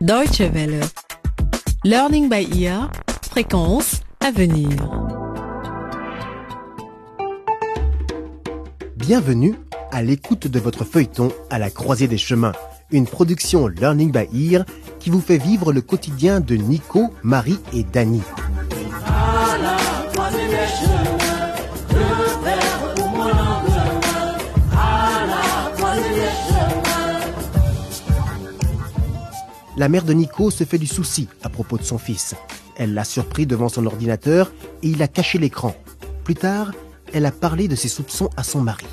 Deutsche Welle. Learning by ear. Fréquence à venir. Bienvenue à l'écoute de votre feuilleton à la croisée des chemins, une production Learning by Ear qui vous fait vivre le quotidien de Nico, Marie et Dany. La mère de Nico se fait du souci à propos de son fils. Elle l'a surpris devant son ordinateur et il a caché l'écran. Plus tard, elle a parlé de ses soupçons à son mari.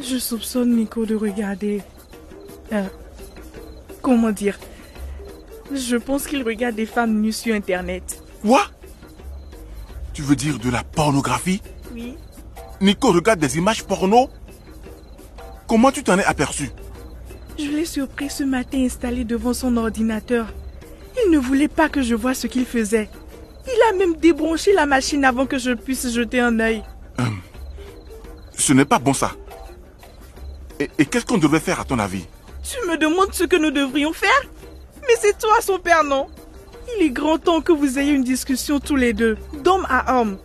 Je soupçonne Nico de regarder. euh, comment dire Je pense qu'il regarde des femmes nues sur Internet. Quoi? Tu veux dire de la pornographie? Oui. Nico regarde des images porno? Comment tu t'en es aperçu? Je l'ai surpris ce matin installé devant son ordinateur. Il ne voulait pas que je voie ce qu'il faisait. Il a même débranché la machine avant que je puisse jeter un œil. Ce n'est pas bon ça. Et, et qu'est-ce qu'on devrait faire à ton avis? Tu me demandes ce que nous devrions faire? Mais c'est toi son père, non? Il est grand temps que vous ayez une discussion tous les deux, d'homme à homme.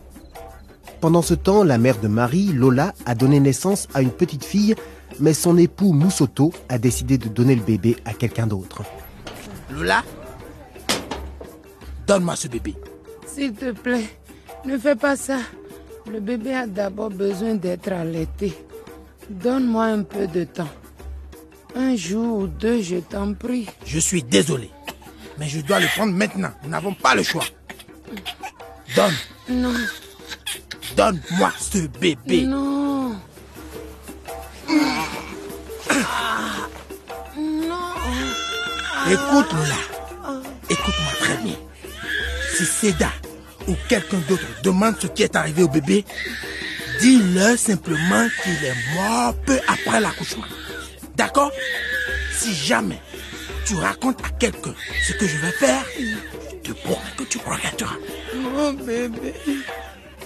Pendant ce temps, la mère de Marie, Lola, a donné naissance à une petite fille, mais son époux Moussoto a décidé de donner le bébé à quelqu'un d'autre. Lola, donne-moi ce bébé. S'il te plaît, ne fais pas ça. Le bébé a d'abord besoin d'être allaité. Donne-moi un peu de temps. Un jour ou deux, je t'en prie. Je suis désolé, mais je dois le prendre maintenant. Nous n'avons pas le choix. Donne, Non, donne-moi ce bébé. non. Non. Écoute, Lola. Écoute-moi très bien. Si Seda ou quelqu'un d'autre demande ce qui est arrivé au bébé, dis-leur simplement qu'il est mort peu après l'accouchement. D'accord? Si jamais tu racontes à quelqu'un ce que je vais faire, je te promets que tu regretteras. Mon bébé.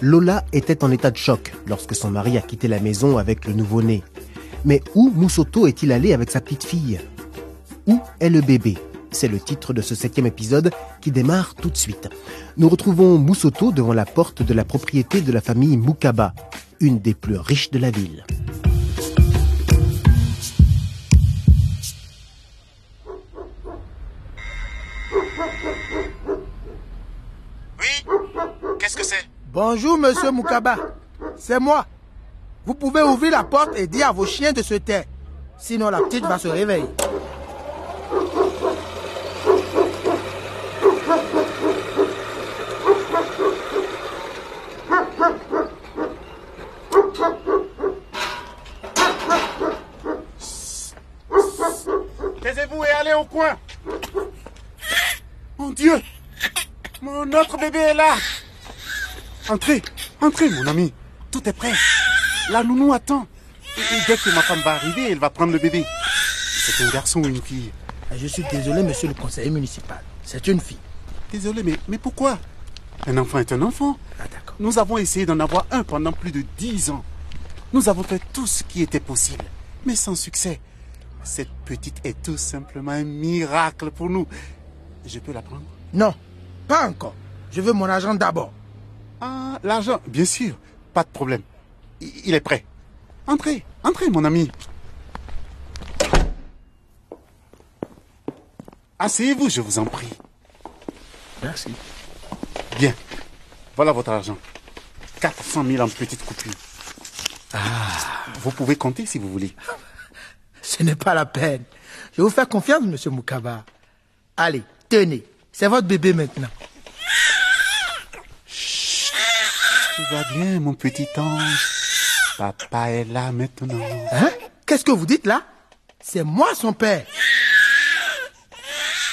Lola était en état de choc lorsque son mari a quitté la maison avec le nouveau-né. Mais où Moussoto est-il allé avec sa petite fille Où est le bébé? C'est le titre de ce septième épisode qui démarre tout de suite. Nous retrouvons Moussoto devant la porte de la propriété de la famille Mukaba, une des plus riches de la ville. Oui Qu'est-ce que c'est? Bonjour, monsieur Mukaba. C'est moi. Vous pouvez ouvrir la porte et dire à vos chiens de se taire. Sinon, la petite va se réveiller. Au coin Mon Dieu Mon autre bébé est là Entrez, entrez mon ami. Tout est prêt. La nounou attend. Et, et dès que ma femme va arriver, elle va prendre le bébé. C'est un garçon ou une fille Je suis désolé, monsieur le conseiller municipal. C'est une fille. Désolé, mais, mais pourquoi? Un enfant est un enfant. Ah, d'accord. Nous avons essayé d'en avoir un pendant plus de dix ans. Nous avons fait tout ce qui était possible, mais sans succès. Cette petite est tout simplement un miracle pour nous. Je peux la prendre? Non, pas encore. Je veux mon argent d'abord. Ah, l'argent, bien sûr, pas de problème. Il est prêt. Entrez, entrez, mon ami. Asseyez-vous, je vous en prie. Merci. Bien. Voilà votre argent. 400 000 en petites coupures. Ah. Vous pouvez compter si vous voulez. Ce n'est pas la peine. Je vous fais confiance, monsieur Mukaba. Allez, tenez. C'est votre bébé maintenant. Tout va bien, mon petit ange. Papa est là maintenant. Hein? Qu'est-ce que vous dites là? C'est moi son père.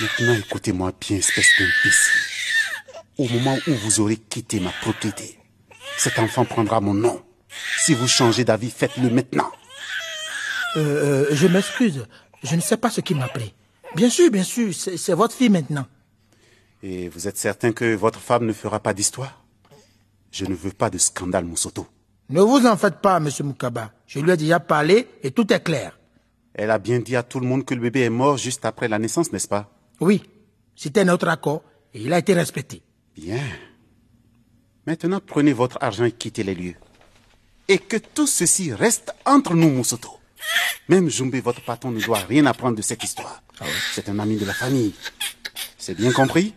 Maintenant, écoutez-moi bien, espèce d'imbécile. Au moment où vous aurez quitté ma propriété, cet enfant prendra mon nom. Si vous changez d'avis, faites-le maintenant. Euh, euh, je m'excuse. Je ne sais pas ce qui m'a pris. Bien sûr, bien sûr. C'est votre fille maintenant. Et vous êtes certain que votre femme ne fera pas d'histoire? Je ne veux pas de scandale, Moussoto. Ne vous en faites pas, monsieur Mukaba. Je lui ai déjà parlé et tout est clair. Elle a bien dit à tout le monde que le bébé est mort juste après la naissance, n'est-ce pas? Oui, C'était notre accord et il a été respecté. Bien. Maintenant, prenez votre argent et quittez les lieux. Et que tout ceci reste entre nous, Moussoto. Même Jumbe, votre patron, ne doit rien apprendre de cette histoire. C'est un ami de la famille. C'est bien compris?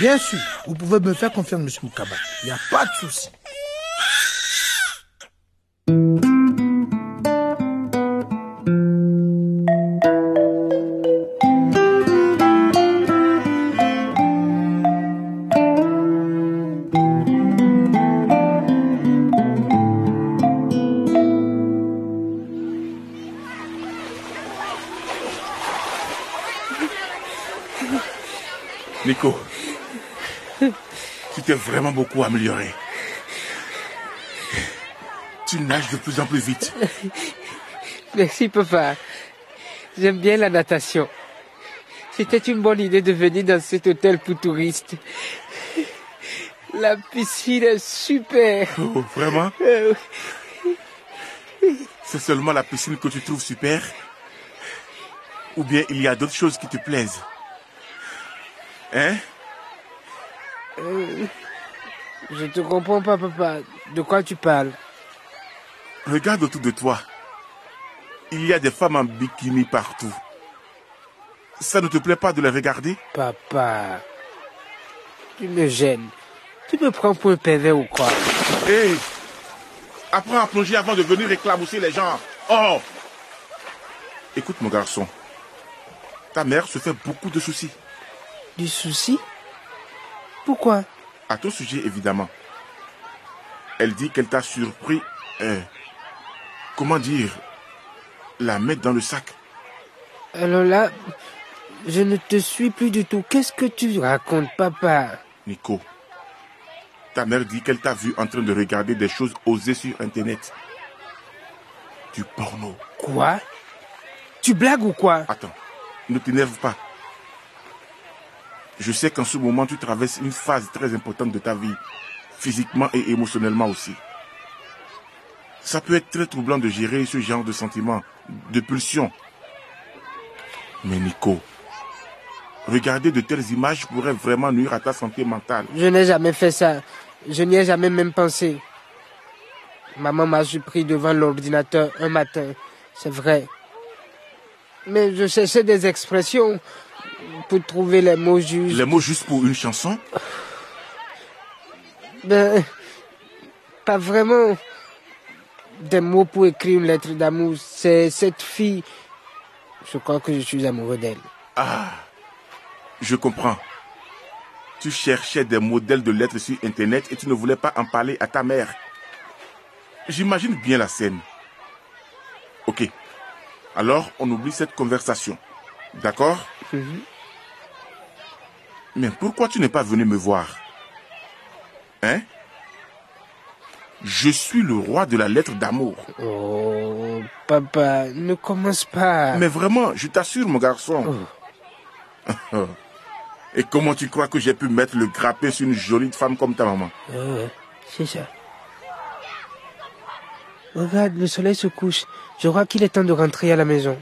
Bien sûr, vous pouvez me faire confiance, monsieur Moukaba. Il n'y a pas de souci. Vraiment beaucoup amélioré. Tu nages de plus en plus vite. Merci, papa. J'aime bien la natation. C'était une bonne idée de venir dans cet hôtel pour touristes. La piscine est super. Oh, vraiment? Euh, C'est seulement la piscine que tu trouves super? Ou bien il y a d'autres choses qui te plaisent? Hein? Je te comprends pas, papa. De quoi tu parles? Regarde autour de toi. Il y a des femmes en bikini partout. Ça ne te plaît pas de les regarder? Papa, tu me gênes. Tu me prends pour un pervers ou quoi? Hé Apprends à plonger avant de venir éclabousser les gens. Oh Écoute mon garçon. Ta mère se fait beaucoup de soucis. Du souci Pourquoi? À ton sujet, évidemment. Elle dit qu'elle t'a surpris. euh, comment dire? La mettre dans le sac. Alors là, je ne te suis plus du tout. Qu'est-ce que tu racontes, papa? Nico. Ta mère dit qu'elle t'a vu en train de regarder des choses osées sur Internet. Du porno. Quoi? Tu blagues ou quoi? Attends, ne t'énerve pas. Je sais qu'en ce moment, tu traverses une phase très importante de ta vie, physiquement et émotionnellement aussi. Ça peut être très troublant de gérer ce genre de sentiments, de pulsions. Mais Nico, regarder de telles images pourrait vraiment nuire à ta santé mentale. Je n'ai jamais fait ça. Je n'y ai jamais même pensé. Maman m'a surpris devant l'ordinateur un matin. C'est vrai. Mais je cherchais des expressions pour trouver les mots justes. Les mots juste pour une chanson Ben, pas vraiment des mots pour écrire une lettre d'amour. C'est cette fille. Je crois que je suis amoureux d'elle. Ah, je comprends. Tu cherchais des modèles de lettres sur Internet et tu ne voulais pas en parler à ta mère. J'imagine bien la scène. Ok. Alors, on oublie cette conversation. D'accord? Mais pourquoi tu n'es pas venu me voir? Hein? Je suis le roi de la lettre d'amour. Oh, papa, ne commence pas. Mais vraiment, je t'assure, mon garçon. Et comment tu crois que j'ai pu mettre le grappé sur une jolie femme comme ta maman? Euh, c'est ça. Regarde, le soleil se couche. Je crois qu'il est temps de rentrer à la maison.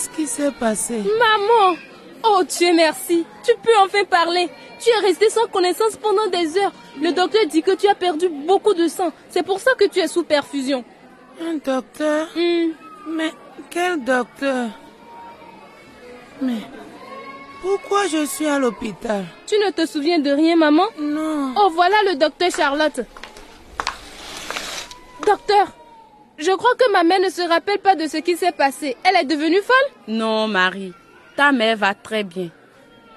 Qu'est-ce qui s'est passé Maman Oh Dieu merci Tu peux enfin parler Tu es resté sans connaissance pendant des heures. Le docteur dit que tu as perdu beaucoup de sang. C'est pour ça que tu es sous perfusion. Un docteur? Hmm. Mais quel docteur? Mais pourquoi je suis à l'hôpital? Tu ne te souviens de rien, maman? Non. Oh, voilà le docteur Charlotte. Docteur, je crois que ma mère ne se rappelle pas de ce qui s'est passé. Elle est devenue folle? Non, Marie, ta mère va très bien.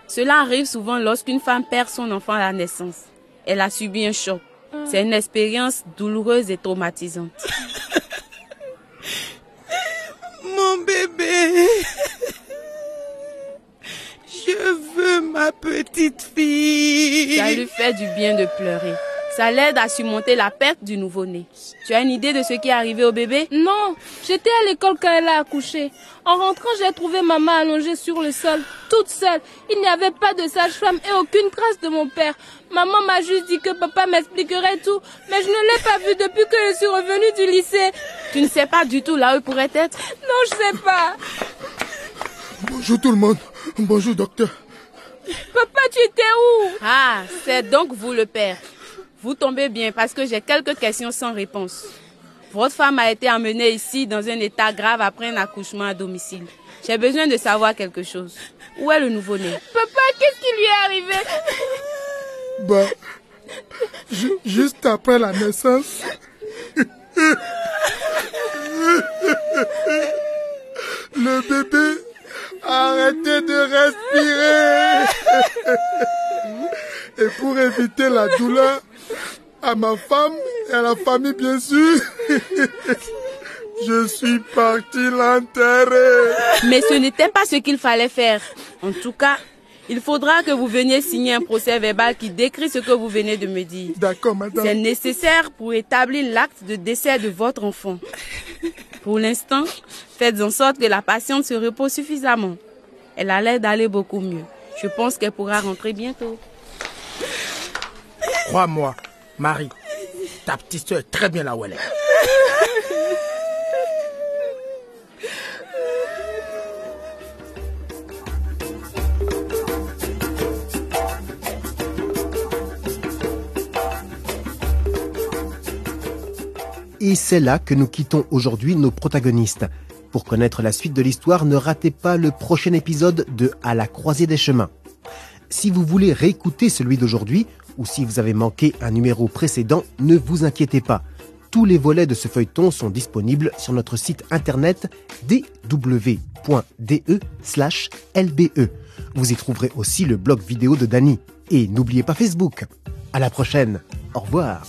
Cela arrive souvent lorsqu'une femme perd son enfant à la naissance. Elle a subi un choc. C'est une expérience douloureuse et traumatisante. Mon bébé. Je veux ma petite fille. Ça lui fait du bien de pleurer. Ça l'aide à surmonter la perte du nouveau-né. Tu as une idée de ce qui est arrivé au bébé? Non, j'étais à l'école quand elle a accouché. En rentrant, j'ai trouvé maman allongée sur le sol, toute seule. Il n'y avait pas de sage-femme et aucune trace de mon père. Maman m'a juste dit que papa m'expliquerait tout, mais je ne l'ai pas vu depuis que je suis revenue du lycée. Tu ne sais pas du tout là où il pourrait être? Non, je sais pas. Bonjour tout le monde. Bonjour docteur. Papa, tu étais où? Ah, c'est donc vous le père. Vous tombez bien parce que j'ai quelques questions sans réponse. Votre femme a été emmenée ici dans un état grave après un accouchement à domicile. J'ai besoin de savoir quelque chose. Où est le nouveau-né? Papa, qu'est-ce qui lui est arrivé? Bah, juste après la naissance. Le bébé a arrêté de respirer. Et pour éviter la douleur à ma femme et à la famille, bien sûr, je suis parti l'enterrer. Mais ce n'était pas ce qu'il fallait faire. En tout cas, il faudra que vous veniez signer un procès verbal qui décrit ce que vous venez de me dire. D'accord, madame. C'est nécessaire pour établir l'acte de décès de votre enfant. Pour l'instant, faites en sorte que la patiente se repose suffisamment. Elle a l'air d'aller beaucoup mieux. Je pense qu'elle pourra rentrer bientôt. Crois-moi, Marie, ta petite soeur est très bien là où elle est. Et c'est là que nous quittons aujourd'hui nos protagonistes. Pour connaître la suite de l'histoire, ne ratez pas le prochain épisode de À la croisée des chemins. Si vous voulez réécouter celui d'aujourd'hui, ou si vous avez manqué un numéro précédent, ne vous inquiétez pas. Tous les volets de ce feuilleton sont disponibles sur notre site internet dw.de/lbe. Vous y trouverez aussi le blog vidéo de Dany. Et n'oubliez pas Facebook. À la prochaine. Au revoir.